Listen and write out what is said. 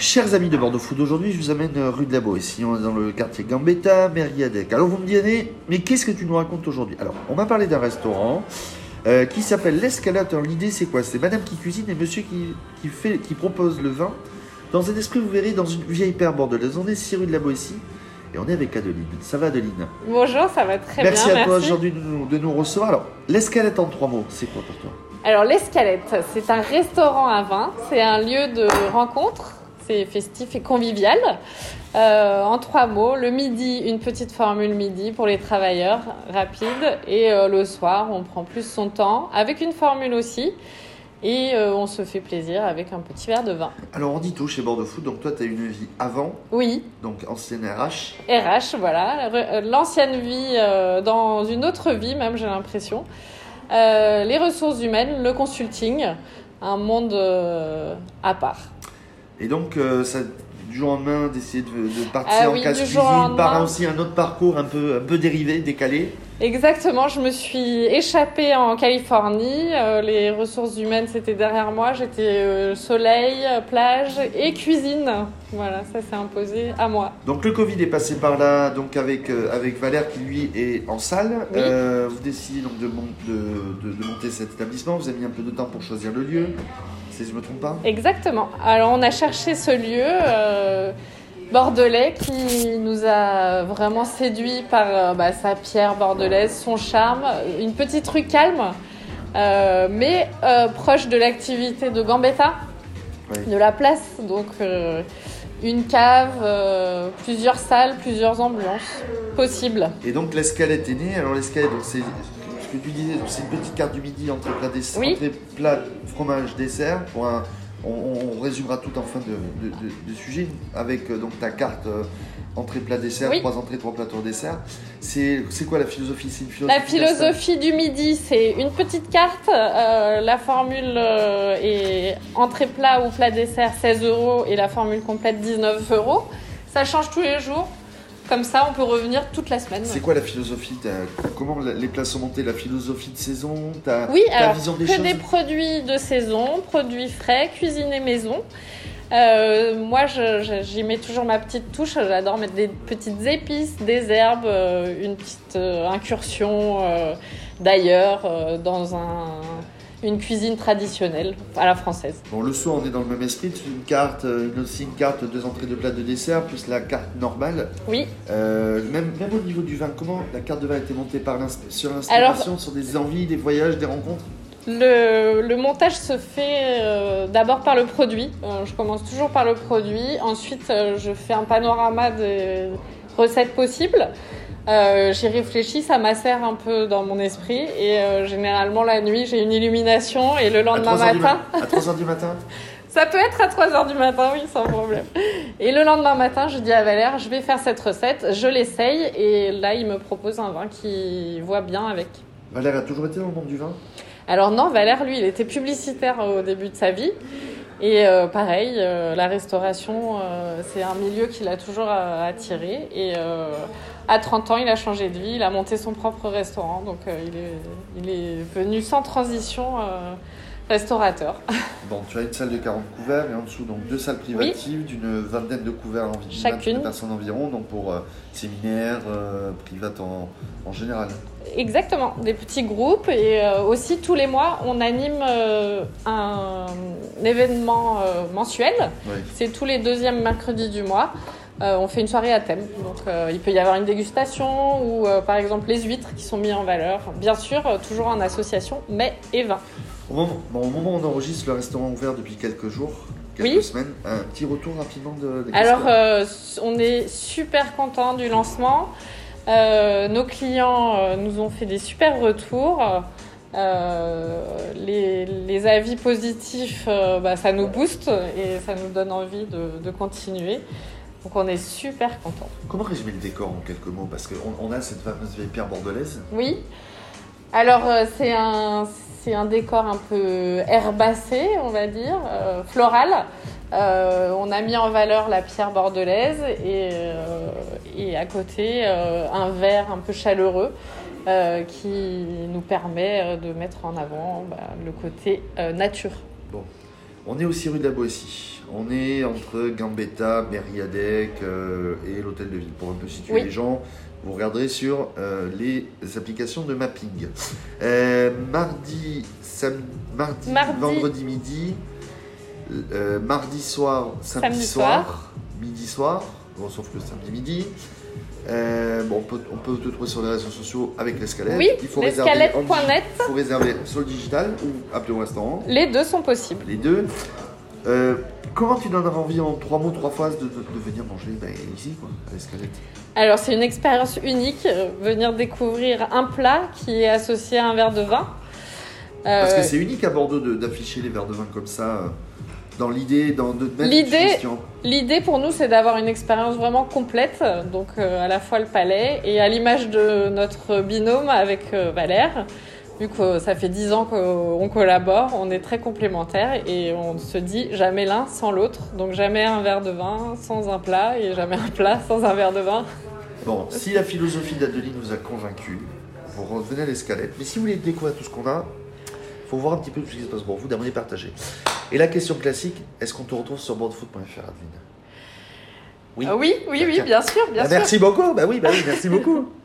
Chers amis de Bordeaux Food, aujourd'hui je vous amène euh, rue de la Boétie, on est dans le quartier Gambetta, Mériadec. Alors vous me direz, mais qu'est-ce que tu nous racontes aujourd'hui? Alors, on m'a parlé d'un restaurant euh, qui s'appelle l'Escalade. Alors l'idée c'est quoi? C'est madame qui cuisine et monsieur qui, qui, fait, qui propose le vin. Dans un esprit, vous verrez, dans une vieille paire bordelaise. On est 6 rue de la Boétie et on est avec Adeline. Ça va Adeline? Bonjour, ça va très Merci bien. à toi aujourd'hui de nous, de nous recevoir. Alors, l'Escalade en trois mots, c'est quoi pour toi? Alors, l'Escalette, c'est un restaurant à vin. C'est un lieu de rencontre. Festif et convivial. Euh, en trois mots, le midi, une petite formule midi pour les travailleurs, rapide. Et euh, le soir, on prend plus son temps, avec une formule aussi. Et euh, on se fait plaisir avec un petit verre de vin. Alors, on dit tout chez Bordeaux Food, donc toi tu as une vie avant, Oui, donc ancienne RH. RH, voilà. L'ancienne vie dans une autre vie, même, j'ai l'impression. Les ressources humaines, le consulting, un monde à part. Et donc, euh, ça, du jour au lendemain, d'essayer de, de partir Ah en oui, casse du cuisine, jour au lendemain. par aussi un autre parcours un peu, un peu dérivé, décalé. Exactement, je me suis échappée en Californie. Euh, les ressources humaines, c'était derrière moi. J'étais euh, soleil, plage et cuisine. Voilà, ça s'est imposé à moi. Donc le Covid est passé par là, donc avec, euh, avec Valère qui lui est en salle. Oui. Vous décidez donc de, mon- de, de- de monter cet établissement. Vous avez mis un peu de temps pour choisir le lieu, si je ne me trompe pas. Exactement. Alors, on a cherché ce lieu bordelais qui nous a vraiment séduit par euh, bah, sa pierre bordelaise, son charme, une petite rue calme, euh, mais euh, proche de l'activité de Gambetta, Oui. de la place. Donc, euh, une cave, plusieurs salles, plusieurs ambiances possibles. Et donc l'escalette est née. Alors l'escalette, donc c'est ce que tu disais, c'est une petite carte du midi entre plat, dessert, Oui. entrée, plat fromage, dessert. Pour un, on, on résumera tout en fin de, de, de- de sujet avec euh, donc ta carte euh, entrée, plat, dessert, Oui. trois entrées, trois plateaux dessert. C'est quoi la philosophie? Une philosophie La philosophie du midi, c'est une petite carte. euh, la formule est entrée plat ou plat dessert 16 euros et la formule complète 19 euros. Ça change tous les jours. Comme ça, on peut revenir toute la semaine. C'est quoi la philosophie Comment les plats sont montés La philosophie de saison ta, Oui, ta alors vision des que choses des produits de saison, produits frais, cuisinés maison. Euh, moi, j'y mets toujours ma petite touche. J'adore mettre des petites épices, des herbes, euh, une petite euh, incursion d'ailleurs dans un, une cuisine traditionnelle à la française. Bon, le soir, on est dans le même esprit. C'est une carte, une aussi une carte, deux entrées de plat de dessert, plus la carte normale. Oui, Euh, même, même au niveau du vin, comment la carte de vin a été montée par sur l'inspiration, sur des envies, des voyages, des rencontres? le, le montage se fait euh, d'abord par le produit. Euh, je commence toujours par le produit. Ensuite, je fais un panorama des recettes possibles. Euh, J'y réfléchis, ça macère un peu dans mon esprit. Et euh, généralement, la nuit, j'ai une illumination. Et le lendemain à 3 heures du matin, ma- À 3h du matin? Ça peut être à 3h du matin, oui, sans problème. Et le lendemain matin, je dis à Valère, je vais faire cette recette, je l'essaye. Et là, il me propose un vin qui voit bien avec. Valère a toujours été dans le monde du vin? Alors non, Valère, lui, il était publicitaire au début de sa vie. Et euh, pareil, euh, la restauration, euh, c'est un milieu qui l'a toujours euh, attiré. Et euh, à 30 ans, il a changé de vie, il a monté son propre restaurant. Donc euh, il, est, il est venu sans transition restaurateur. Bon, tu as une salle de 40 couverts et en dessous, donc deux salles privatives d'une vingtaine de couverts environ. Chacune. de personnes environ, donc pour euh, séminaires, euh, privates en, en général. Exactement, des petits groupes. Et euh, aussi, tous les mois, on anime euh, un événement mensuel. Oui. C'est tous les deuxièmes mercredis du mois. Euh, on fait une soirée à thème. Donc, euh, il peut y avoir une dégustation ou, euh, par exemple, les huîtres qui sont mises en valeur. Bien sûr, toujours en association, mais et vin. Au moment, bon, au moment où on enregistre, le restaurant est ouvert depuis quelques jours, quelques Oui. semaines. Un petit retour rapidement de. des Alors, euh, on est super content du lancement. Euh, nos clients euh, nous ont fait des super retours. Les, les avis positifs, bah, ça nous booste et ça nous donne envie de, de continuer. Donc on est super content. Comment résumer le décor en quelques mots? Parce qu'on on a cette fameuse vieille pierre bordelaise. Oui. Alors euh, c'est un un décor un peu herbacé, on va dire, euh, floral. Euh, on a mis en valeur la pierre bordelaise et, et à côté un verre un peu chaleureux qui nous permet de mettre en avant bah, le côté nature. On est aussi rue de la Boétie. On est entre Gambetta, Mériadec euh, et l'hôtel de ville. Pour un peu situer Oui. les gens, vous regarderez sur euh, les applications de mapping. Euh, mardi, sam- mardi, Mardi. vendredi midi, euh, mardi soir, samedi, Samedi soir, soir. midi soir, sauf que samedi midi. Euh, bon, on, peut, on peut te trouver sur les réseaux sociaux avec l'escalette. Oui, Il faut réserver en l'escalette.net. Il faut réserver sur le digital ou appeler au restaurant. Les deux sont possibles. Les deux. Euh, comment tu donneras envie en trois mots, trois phrases de, de- de venir manger ben, ici, quoi, à l'escalette? Alors, c'est une expérience unique, euh, venir découvrir un plat qui est associé à un verre de vin. Parce Euh, que c'est unique à Bordeaux de- d'afficher les verres de vin comme ça, euh, dans l'idée, dans L'idée-. L'idée pour nous, c'est d'avoir une expérience vraiment complète, donc euh, à la fois le palais et à l'image de notre binôme avec euh, Valère. Vu que ça fait dix ans qu'on collabore, on est très complémentaires et on se dit jamais l'un sans l'autre. Donc jamais un verre de vin sans un plat et jamais un plat sans un verre de vin. Bon, si la philosophie d'Adeline vous a convaincu, vous revenez à l'escalette. Mais si vous voulez découvrir tout ce qu'on a, faut voir un petit peu tout ce qui se passe pour vous, d'abonner, partager. Et la question classique, est-ce qu'on te retrouve sur boardfoot.fr, Adeline Oui. Ah oui, oui, oui, Tiens. bien sûr, bien Bah, sûr. merci beaucoup, bah oui, bah oui, merci beaucoup.